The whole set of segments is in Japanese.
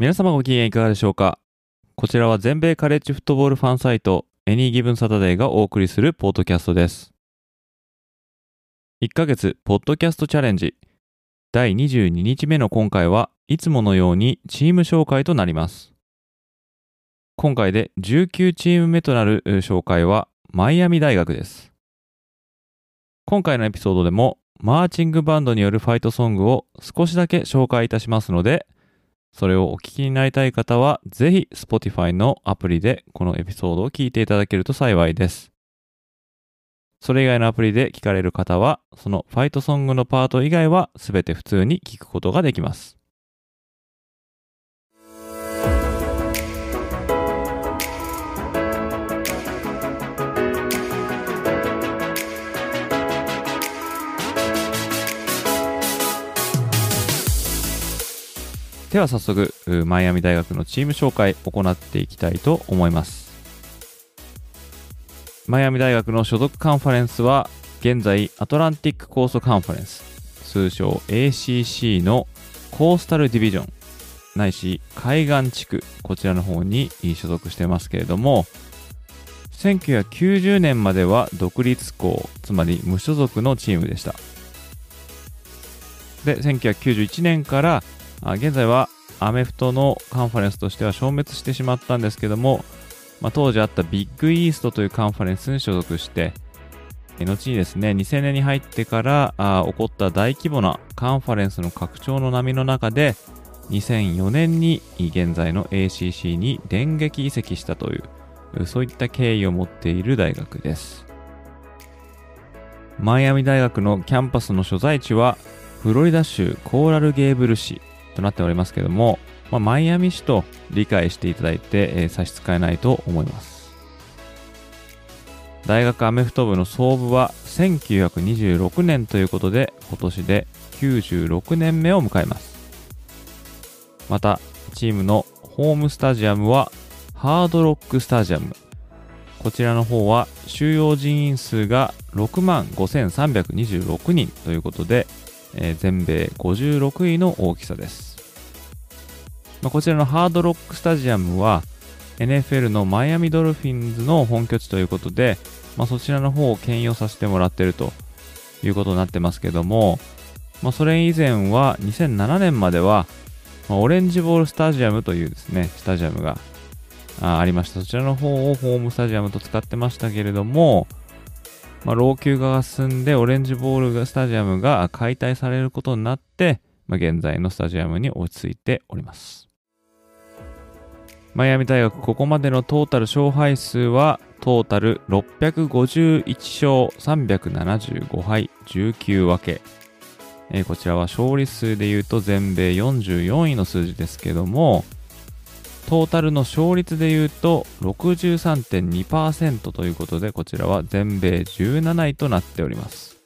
皆様ご機嫌いかがでしょうか？こちらは全米カレッジフットボールファンサイト Any Given Saturday がお送りするポッドキャストです。1ヶ月ポッドキャストチャレンジ。第22日目の今回はいつものようにチーム紹介となります。今回で19チーム目となる紹介はマイアミ大学です。今回のエピソードでもマーチングバンドによるファイトソングを少しだけ紹介いたしますのでそれをお聞きになりたい方は、ぜひ Spotify のアプリでこのエピソードを聞いていただけると幸いです。それ以外のアプリで聞かれる方は、そのファイトソングのパート以外は全て普通に聞くことができます。では早速、マイアミ大学のチーム紹介を行っていきたいと思います。マイアミ大学の所属カンファレンスは、現在アトランティックコーストカンファレンス、通称 ACC のコースタルディビジョン、ないし海岸地区、こちらの方に所属してますけれども、1990年までは独立校、つまり無所属のチームでした。で、1991年からあ現在はアメフトのカンファレンスとしては消滅してしまったんですけども、まあ、当時あったビッグイーストというカンファレンスに所属して、後にですね、2000年に入ってからあ起こった大規模なカンファレンスの拡張の波の中で、2004年に現在の ACC に電撃移籍したという、そういった経緯を持っている大学です。マイアミ大学のキャンパスの所在地は、フロリダ州コーラルゲーブル市となっておりますけども、まあ、マイアミ市と理解していただいて、えー、差し支えないと思います。大学アメフト部の創部は1926年ということで、今年で96年目を迎えます。また、チームのホームスタジアムはハードロックスタジアム。こちらの方は収容人員数が6万5326人ということで、えー、全米56位の大きさです。まあ、こちらのハードロックスタジアムは NFL のマイアミドルフィンズの本拠地ということで、まあ、そちらの方を兼用させてもらってるということになってますけども、まあ、それ以前は2007年までは、まあ、オレンジボールスタジアムというですね、スタジアムがありました。そちらの方をホームスタジアムと使ってましたけれども、まあ、老朽化が進んでオレンジボールスタジアムが解体されることになって、まあ、現在のスタジアムに落ち着いております。マイアミ大学ここまでのトータル勝敗数はトータル651勝375敗19分け、えー、こちらは勝利数でいうと全米44位の数字ですけどもトータルの勝率でいうと63.2%ということでこちらは全米17位となっております。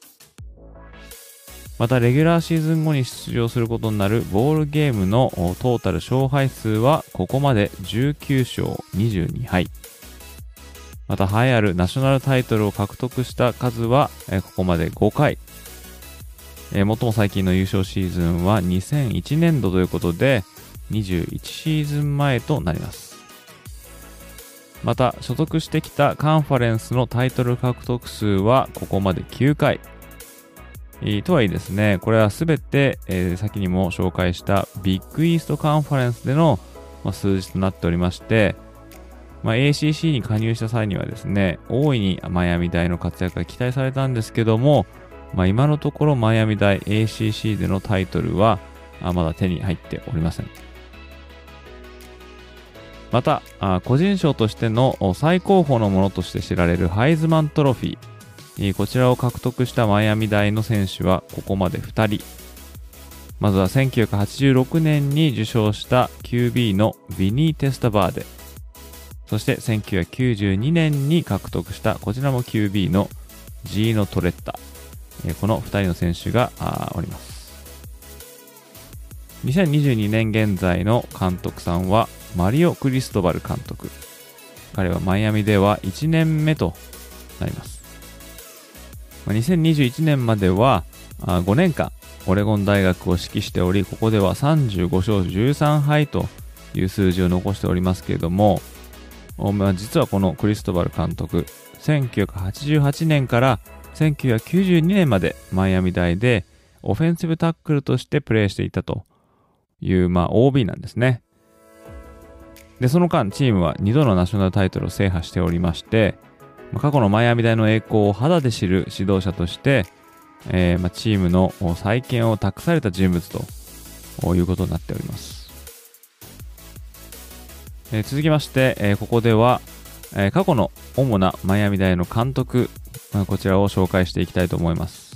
また、レギュラーシーズン後に出場することになるボールゲームのトータル勝敗数はここまで19勝22敗。また、栄えあるナショナルタイトルを獲得した数はここまで5回。最も最近の優勝シーズンは2001年度ということで21シーズン前となります。また、所属してきたカンファレンスのタイトル獲得数はここまで9回。とはいえですね、これはすべて、えー、先にも紹介したビッグイーストカンファレンスでの、まあ、数字となっておりまして、まあ、ACC に加入した際にはですね、大いにマイアミ大の活躍が期待されたんですけども、まあ、今のところマイアミ大 ACC でのタイトルはまだ手に入っておりません。また、個人賞としての最高峰のものとして知られるハイズマントロフィー、こちらを獲得したマイアミ大の選手はここまで2人。まずは1986年に受賞した QB のビニー・テスタバーデ。そして1992年に獲得したこちらも QB のジーノ・トレッタ。この2人の選手がおります。2022年現在の監督さんはマリオ・クリストバル監督。彼はマイアミでは1年目となります。2021年までは5年間オレゴン大学を指揮しておりここでは35勝13敗という数字を残しておりますけれども、まあ、実はこのクリストバル監督1988年から1992年までマイアミ大でオフェンシブタックルとしてプレーしていたという、まあ、OB なんですね。で、その間、チームは2度のナショナルタイトルを制覇しておりまして、過去のマイアミ大の栄光を肌で知る指導者として、えー、まあ、チームの再建を託された人物ということになっております。えー、続きまして、えー、ここでは、え過去の主なマイアミ大の監督、まあ、こちらを紹介していきたいと思います。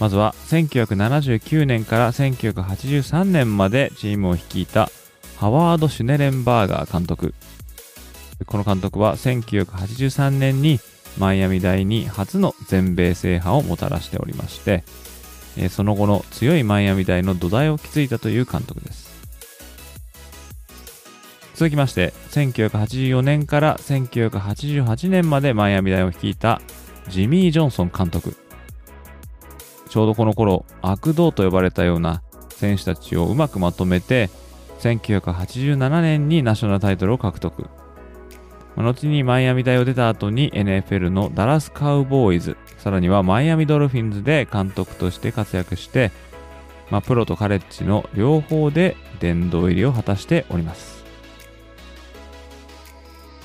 まずは1979年から1983年までチームを率いたハワード・シュネレンバーガー監督。この監督は1983年にマイアミ大に初の全米制覇をもたらしておりまして、その後の強いマイアミ大の土台を築いたという監督です。続きまして、1984年から1988年までマイアミ大を率いたジミー・ジョンソン監督。ちょうどこの頃、悪道と呼ばれたような選手たちをうまくまとめて、1987年にナショナルタイトルを獲得。後にマイアミ大を出た後に NFL のダラスカウボーイズ、さらにはマイアミドルフィンズで監督として活躍して、まあ、プロとカレッジの両方で殿堂入りを果たしております。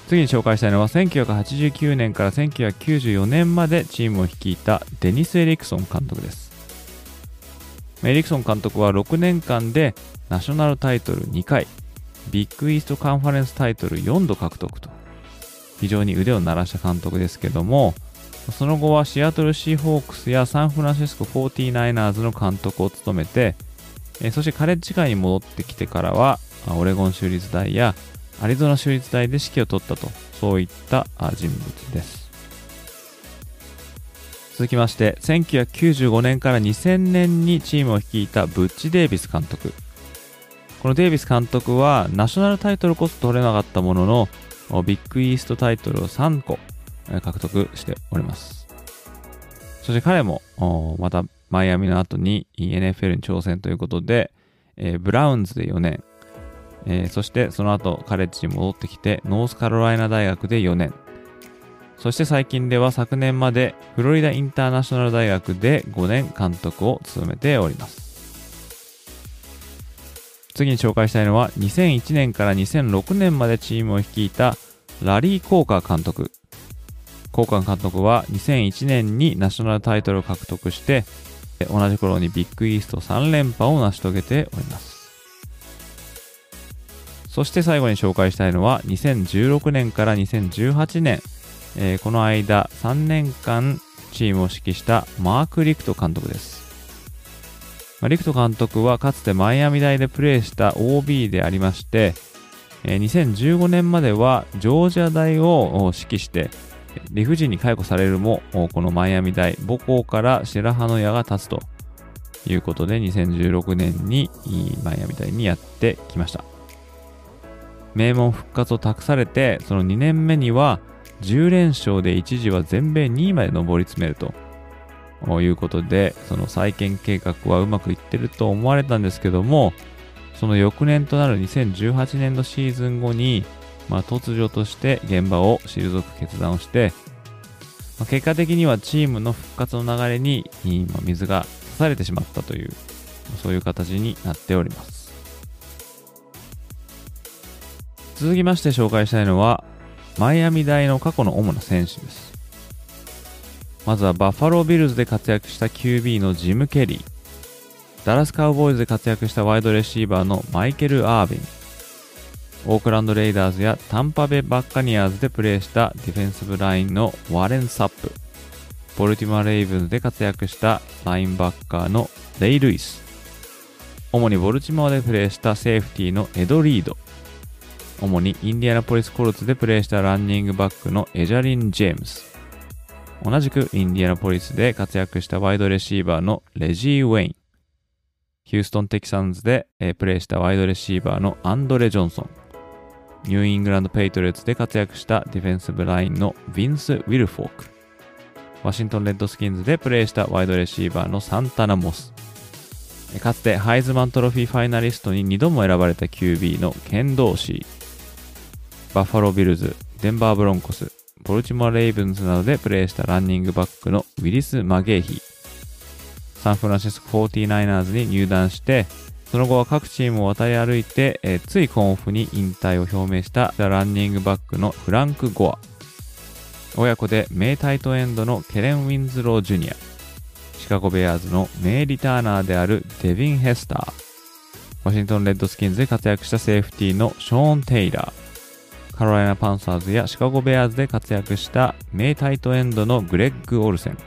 次に紹介したいのは1989年から1994年までチームを率いたデニス・エリクソン監督です。エリクソン監督は6年間でナショナルタイトル2回、ビッグイーストカンファレンスタイトル4度獲得と、非常に腕を鳴らした監督ですけども、その後はシアトルシーホークスやサンフランシスコ 49ers の監督を務めて、そしてカレッジ界に戻ってきてからは、オレゴン州立大やアリゾナ州立大で指揮を執ったと、そういった人物です。続きまして、1995年から2000年にチームを率いたブッチ・デイビス監督。このデイビス監督はナショナルタイトルこそ取れなかったものの、ビッグイーストタイトルを3個獲得しております。そして彼もまたマイアミの後に NFL に挑戦ということで、ブラウンズで4年、えー、そしてその後カレッジに戻ってきてノースカロライナ大学で4年。そして最近では昨年までフロリダインターナショナル大学で5年監督を務めております。次に紹介したいのは2001年から2006年までチームを率いたラリー・コーカー監督コーカー監督は2001年にナショナルタイトルを獲得して同じ頃にビッグイースト3連覇を成し遂げております。そして最後に紹介したいのは2016年から2018年、えー、この間3年間チームを指揮したマーク・リクト監督です。まあ、リクト監督はかつてマイアミ大でプレーした OB でありまして、2015年まではジョージア大を指揮して理不尽に解雇されるもこのマイアミ大母校から白羽の矢が立つということで2016年にマイアミ大にやってきました。名門復活を託されて、その2年目には10連勝で一時は全米2位まで上り詰めるとということで、その再建計画はうまくいってると思われたんですけども、その翌年となる2018年度シーズン後に、まあ、突如として現場を退く決断をして、まあ、結果的にはチームの復活の流れに、ま、水が刺されてしまったという、そういう形になっております。続きまして紹介したいのは、マイアミ大の過去の主な選手です。まずはバッファロービルズで活躍した QB のジム・ケリー。ダラスカウボーイズで活躍したワイドレシーバーのマイケル・アービン。オークランド・レイダーズやタンパベイ・バッカニアーズでプレーしたディフェンスラインのワレン・サップ。ボルティモア・レイブンズで活躍したラインバッカーのレイ・ルイス。主にボルチモアでプレーしたセーフティーのエド・リード、主にインディアナポリス・コルツでプレーしたランニングバックのエジャリン・ジェームス、同じくインディアナポリスで活躍したワイドレシーバーのレジー・ウェイン、ヒューストン・テキサンズで、プレーしたワイドレシーバーのアンドレ・ジョンソン、ニューイングランド・ペイトリオッツで活躍したディフェンスラインのヴィンス・ウィルフォーク、ワシントン・レッドスキンズでプレーしたワイドレシーバーのサンタナ・モス、かつてハイズマントロフィーファイナリストに2度も選ばれた QB のケン・ドーシー、バッファロービルズ、デンバーブロンコス、ボルチモア・レイブンズなどでプレーしたランニングバックのウィリス・マゲーヒ、サンフランシスコ 49ers に入団して、その後は各チームを渡り歩いて、えー、つい今オフに引退を表明したランニングバックのフランク・ゴア。親子で名タイトエンドのケレン・ウィンズロー・ジュニア。シカゴ・ベアーズの名リターナーであるデビン・ヘスター。ワシントン・レッドスキンズで活躍したセーフティーのショーン・テイラー。カロライナ・パンサーズやシカゴ・ベアーズで活躍した名タイトエンドのグレッグ・オルセン。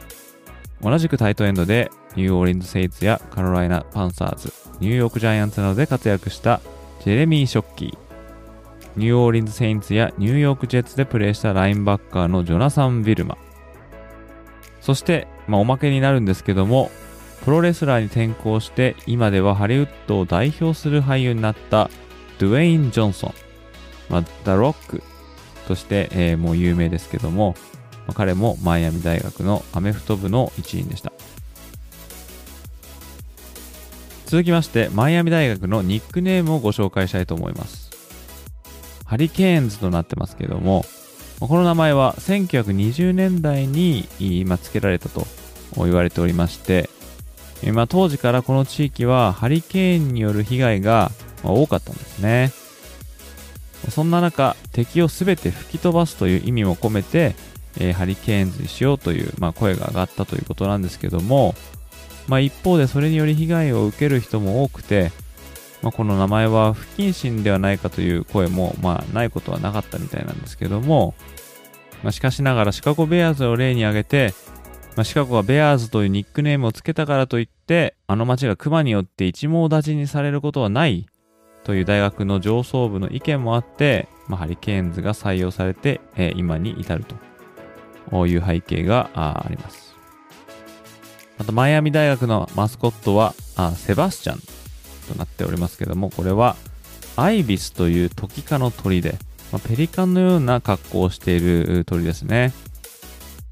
同じくタイトエンドでニューオーリンズ・セインツやカロライナ・パンサーズ、ニューヨーク・ジャイアンツなどで活躍したジェレミー・ショッキー、ニューオーリンズ・セインツやニューヨーク・ジェッツでプレーしたラインバッカーのジョナサン・ビルマ、そして、まあ、おまけになるんですけども、プロレスラーに転向して、今ではハリウッドを代表する俳優になったドゥエイン・ジョンソン、まあ、ザ・ロックとして、えー、もう有名ですけども、まあ、彼もマイアミ大学のアメフト部の一員でした。続きまして、マイアミ大学のニックネームをご紹介したいと思います。ハリケーンズとなってますけども、この名前は1920年代に今付けられたと言われておりまして、まあ、当時からこの地域はハリケーンによる被害が多かったんですね。そんな中、敵を全て吹き飛ばすという意味も込めて、えー、ハリケーンズにしようという、まあ、声が上がったということなんですけども、まあ、一方でそれにより被害を受ける人も多くて、まあ、この名前は不謹慎ではないかという声も、まあ、ないことはなかったみたいなんですけども、まあ、しかしながらシカゴベアーズを例に挙げて、まあ、シカゴがベアーズというニックネームをつけたからといって、あの街がクマによって一網立ちにされることはないという大学の上層部の意見もあって、まあ、ハリケーンズが採用されて、えー、今に至るという背景があります。また、マイアミ大学のマスコットはあセバスチャンとなっておりますけども、これはアイビスというトキ科の鳥で、まあ、ペリカンのような格好をしている鳥ですね。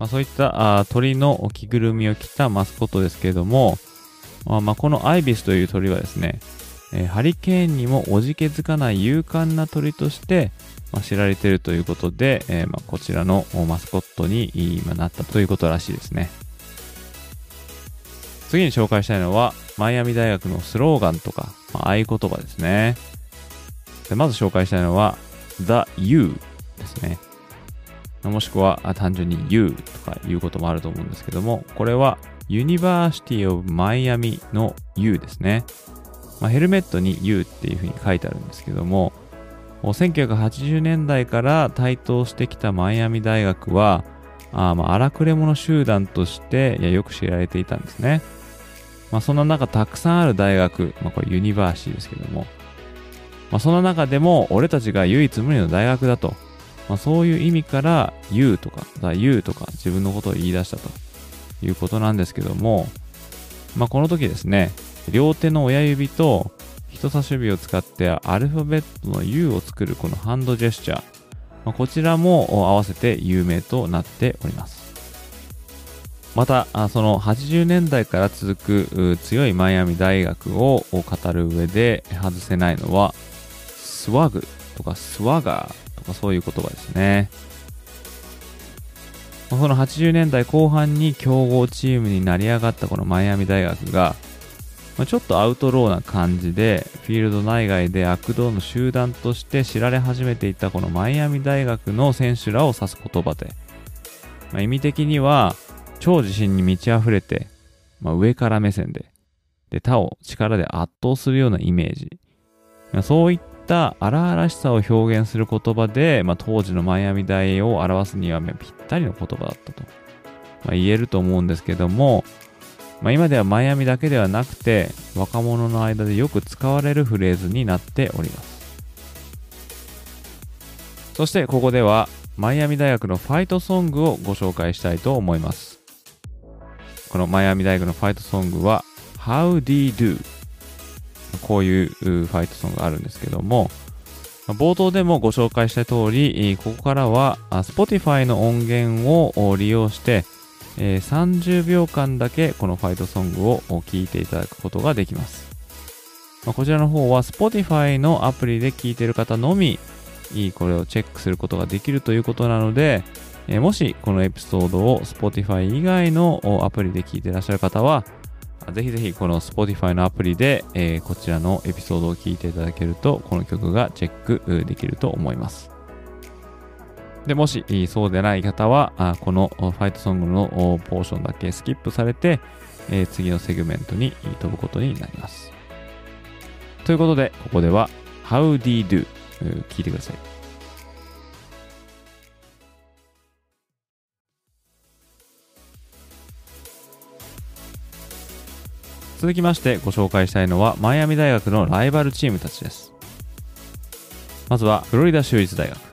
まあ、そういったあ鳥の着ぐるみを着たマスコットですけれども、まあ、ま、このアイビスという鳥はですね、えー、ハリケーンにもおじけづかない勇敢な鳥として、まあ、知られているということで、えー、まあ、こちらのマスコットに今なったということらしいですね。次に紹介したいのは、マイアミ大学のスローガンとか、まあ、合言葉ですね。でまず紹介したいのは、The You ですね。もしくは単純に You とかいうこともあると思うんですけども、これは University of Miami の U ですね。まあ、ヘルメットに U っていうふうに書いてあるんですけども、1980年代から台頭してきたマイアミ大学は、あまあ荒くれ者集団としていやよく知られていたんですね。まあ、そんな中たくさんある大学、まあ、これユニバーシーですけども、まあ、その中でも俺たちが唯一無二の大学だと、まあ、そういう意味から U とか、You とか自分のことを言い出したということなんですけども、まあ、この時ですね、両手の親指と人差し指を使ってアルファベットの U を作るこのハンドジェスチャー、まあ、こちらも合わせて有名となっております。また、その80年代から続く強いマイアミ大学を語る上で外せないのは、スワグとかスワガーとかそういう言葉ですね。その80年代後半に強豪チームになり上がったこのマイアミ大学が、ちょっとアウトローな感じで、フィールド内外で悪道の集団として知られ始めていたこのマイアミ大学の選手らを指す言葉で、まあ、意味的には、超自信に満ち溢れて、まあ、上から目線で、で、他を力で圧倒するようなイメージ。まあ、そういった荒々しさを表現する言葉で、まあ、当時のマイアミ大を表すにはぴったりの言葉だったと、まあ、言えると思うんですけども、まあ、今ではマイアミだけではなくて若者の間でよく使われるフレーズになっております。そしてここではマイアミ大学のファイトソングをご紹介したいと思います。このマイアミ大学のファイトソングは How d Do? こういうファイトソングがあるんですけども冒頭でもご紹介した通りここからは Spotify の音源を利用してえー、30秒間だけこのファイトソングを聴いていただくことができます。まあ、こちらの方は Spotify のアプリで聴いてる方のみこれをチェックすることができるということなので、えー、もしこのエピソードを Spotify 以外のアプリで聴いていらっしゃる方はぜひぜひこの Spotify のアプリで、えー、こちらのエピソードを聴いていただけるとこの曲がチェックできると思います。で、もしそうでない方は、このファイトソングのポーションだけスキップされて、次のセグメントに飛ぶことになります。ということで、ここでは How d Do? 聞いてください。続きましてご紹介したいのはマイアミ大学のライバルチームたちです。まずはフロリダ州立大学。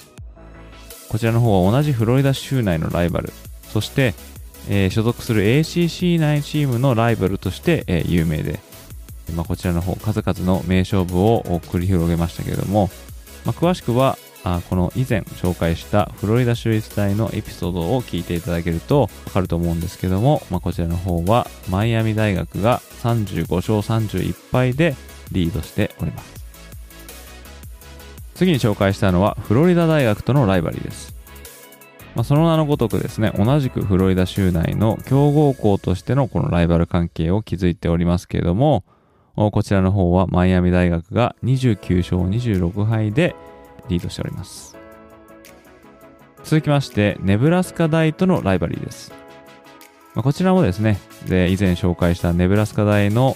こちらの方は同じフロリダ州内のライバル、そして、えー、所属する ACC 内チームのライバルとして、えー、有名で、まあ、こちらの方、数々の名勝負を繰り広げましたけれども、まあ、詳しくはあこの以前紹介したフロリダ州立大のエピソードを聞いていただけるとわかると思うんですけども、まあ、こちらの方はマイアミ大学が35勝31敗でリードしております。次に紹介したのはフロリダ大学とのライバリーです。まあ、その名のごとくですね、同じくフロリダ州内の強豪校としてのこのライバル関係を築いておりますけれども、こちらの方はマイアミ大学が29勝26敗でリードしております。続きまして、ネブラスカ大とのライバリーです。まあ、こちらもですねで、以前紹介したネブラスカ大の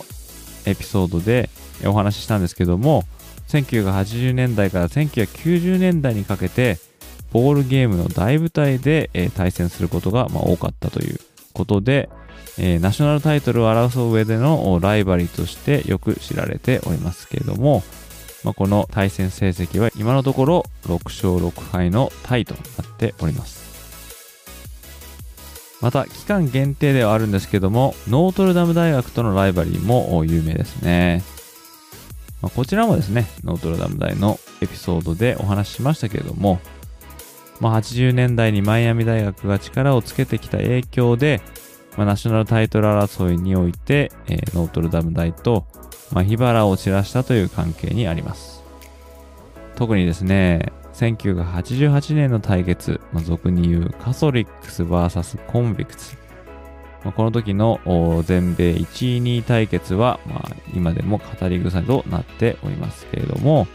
エピソードでお話ししたんですけども、1980年代から1990年代にかけてボールゲームの大舞台で、え、対戦することが、ま、多かったということで、え、ナショナルタイトルを争う上でのライバリーとしてよく知られておりますけれども、ま、この対戦成績は今のところ6勝6敗のタイとなっております。また期間限定ではあるんですけどもノートルダム大学とのライバリーも有名ですね。まあ、こちらもですね、ノートルダム大のエピソードでお話ししましたけれども、まあ、80年代にマイアミ大学が力をつけてきた影響で、まあ、ナショナルタイトル争いにおいて、えー、ノートルダム大と、まあ、火花を散らしたという関係にあります。特にですね、1988年の対決、まあ、俗に言うカソリックス VS コンビクスまあ、この時の全米1位2位対決は、まあ、今でも語り草となっておりますけれども、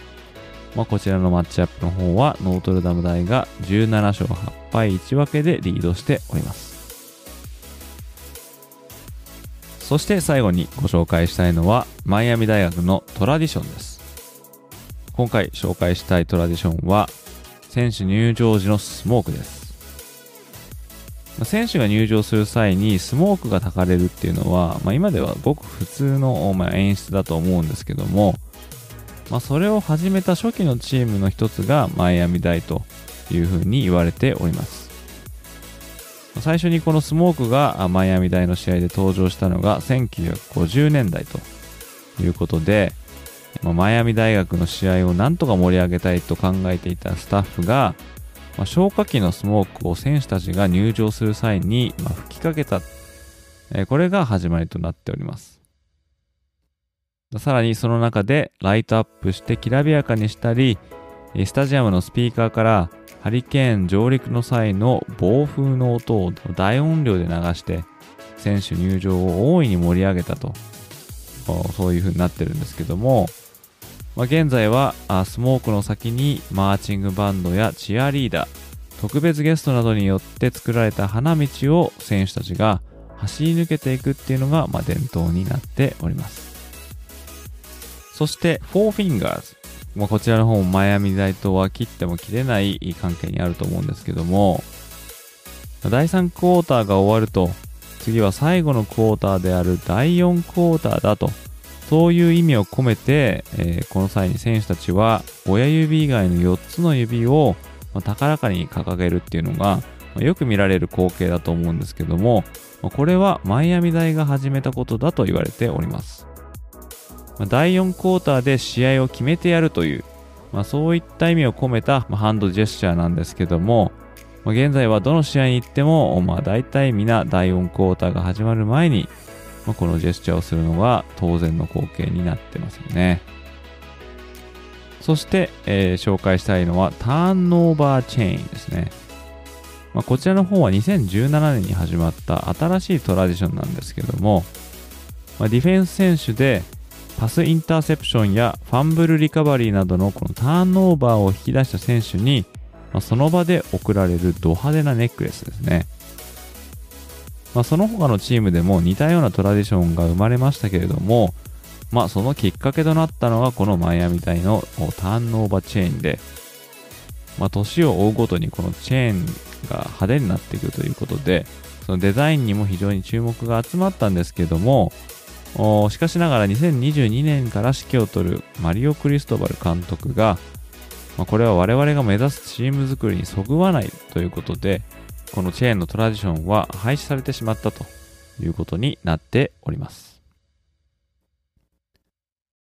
まあ、こちらのマッチアップの方はノートルダム大が17勝8敗1分けでリードしております。そして最後にご紹介したいのはマイアミ大学のトラディションです。今回紹介したいトラディションは選手入場時のスモークです。選手が入場する際にスモークが焚かれるっていうのは、まあ、今ではごく普通の、ま演出だと思うんですけども、まあ、それを始めた初期のチームの一つがマイアミ大というふうに言われております。最初にこのスモークがマイアミ大の試合で登場したのが1950年代ということで、まあ、マイアミ大学の試合をなんとか盛り上げたいと考えていたスタッフがまあ、消火器のスモークを選手たちが入場する際に、まあ、吹きかけた、えー、これが始まりとなっております。さらにその中でライトアップしてきらびやかにしたり、スタジアムのスピーカーからハリケーン上陸の際の暴風の音を大音量で流して選手入場を大いに盛り上げたと。そういう風になってるんですけども、まあ、現在はスモークの先にマーチングバンドやチアリーダー特別ゲストなどによって作られた花道を選手たちが走り抜けていくっていうのが、まあ、伝統になっております。そして4 Fingers まあ、こちらの方もマイアミ大とは切っても切れない関係にあると思うんですけども第3クォーターが終わると次は最後のクォーターである第4クォーターだとそういう意味を込めて、えー、この際に選手たちは親指以外の4つの指を高らかに掲げるっていうのがよく見られる光景だと思うんですけどもこれはマイアミ大が始めたことだと言われております。第4クォーターで試合を決めてやるという、まあ、そういった意味を込めたハンドジェスチャーなんですけども現在はどの試合に行っても、まあ、大体皆第4クォーターが始まる前にまあ、このジェスチャーをするのが当然の光景になってますよね。そして、えー、紹介したいのはターンオーバーチェーンですね。まあ、こちらの方は2017年に始まった新しいトラディションなんですけども、まあ、ディフェンス選手でパスインターセプションやファンブルリカバリーなどのこのターンオーバーを引き出した選手に、まあ、その場で贈られるド派手なネックレスですね。まあ、その他のチームでも似たようなトラディションが生まれましたけれども、まあ、そのきっかけとなったのがこのマイアミ隊のターンオーバーチェーンで、まあ、年を追うごとにこのチェーンが派手になっていくということで、そのデザインにも非常に注目が集まったんですけども、しかしながら2022年から指揮を執るマリオ・クリストバル監督が、まあ、これは我々が目指すチーム作りにそぐわないということで、このチェーンのトラディションは廃止されてしまったということになっております。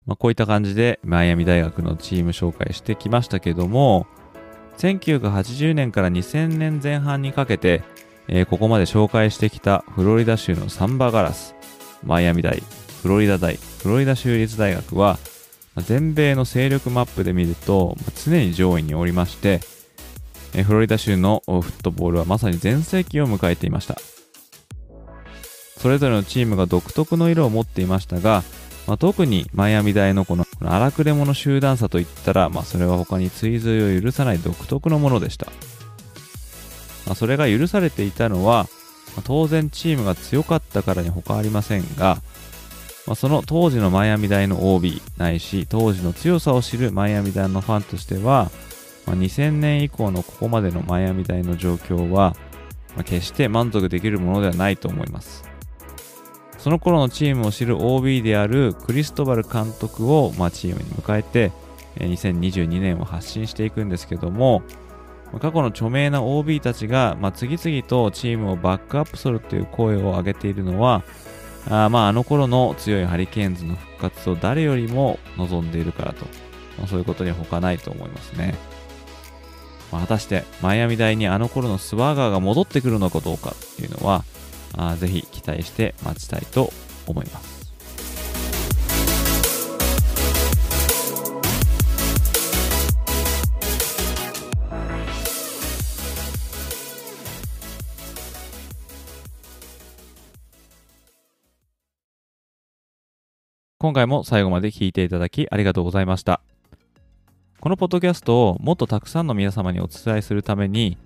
まあ、こういった感じでマイアミ大学のチーム紹介してきましたけども、1980年から2000年前半にかけて、えー、ここまで紹介してきたフロリダ州のサンバガラス、マイアミ大、フロリダ大、フロリダ州立大学は、全米の勢力マップで見ると、常に上位におりまして、フロリダ州のフットボールはまさに全盛期を迎えていました。それぞれのチームが独特の色を持っていましたが、まあ、特にマイアミ大のこの荒くれ者集団差といったら、まあ、それは他に追随を許さない独特のものでした。まあ、それが許されていたのは、ま、当然チームが強かったからに他ありませんが、ま、その当時のマイアミ大の OB ないし当時の強さを知るマイアミ大のファンとしては、まあ、2000年以降のここまでのマイアミ大の状況は、まあ、決して満足できるものではないと思います。その頃のチームを知る OB であるクリストバル監督を、まあ、チームに迎えて、2022年を発信していくんですけども、過去の著名な OB たちが、まあ、次々とチームをバックアップするという声を上げているのは、あまあ、あの頃の強いハリケーンズの復活を誰よりも望んでいるからと、まあ、そういうことには他ないと思いますね。まあ、果たしてマイアミ大にあの頃のスワーガーが戻ってくるのかどうかっていうのは、あぜひ期待して待ちたいと思います。今回も最後まで聞いていただきありがとうございました。このポッドキャストをもっとたくさんの皆様にお伝えするために、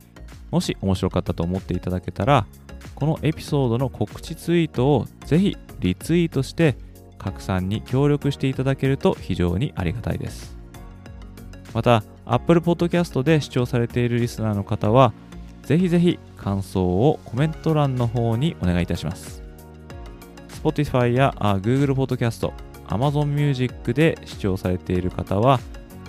もし面白かったと思っていただけたら、このエピソードの告知ツイートをぜひリツイートして拡散に協力していただけると非常にありがたいです。また、Apple Podcast で視聴されているリスナーの方は、ぜひぜひ感想をコメント欄の方にお願いいたします。Spotify や Google Podcast、Amazon Music で視聴されている方は、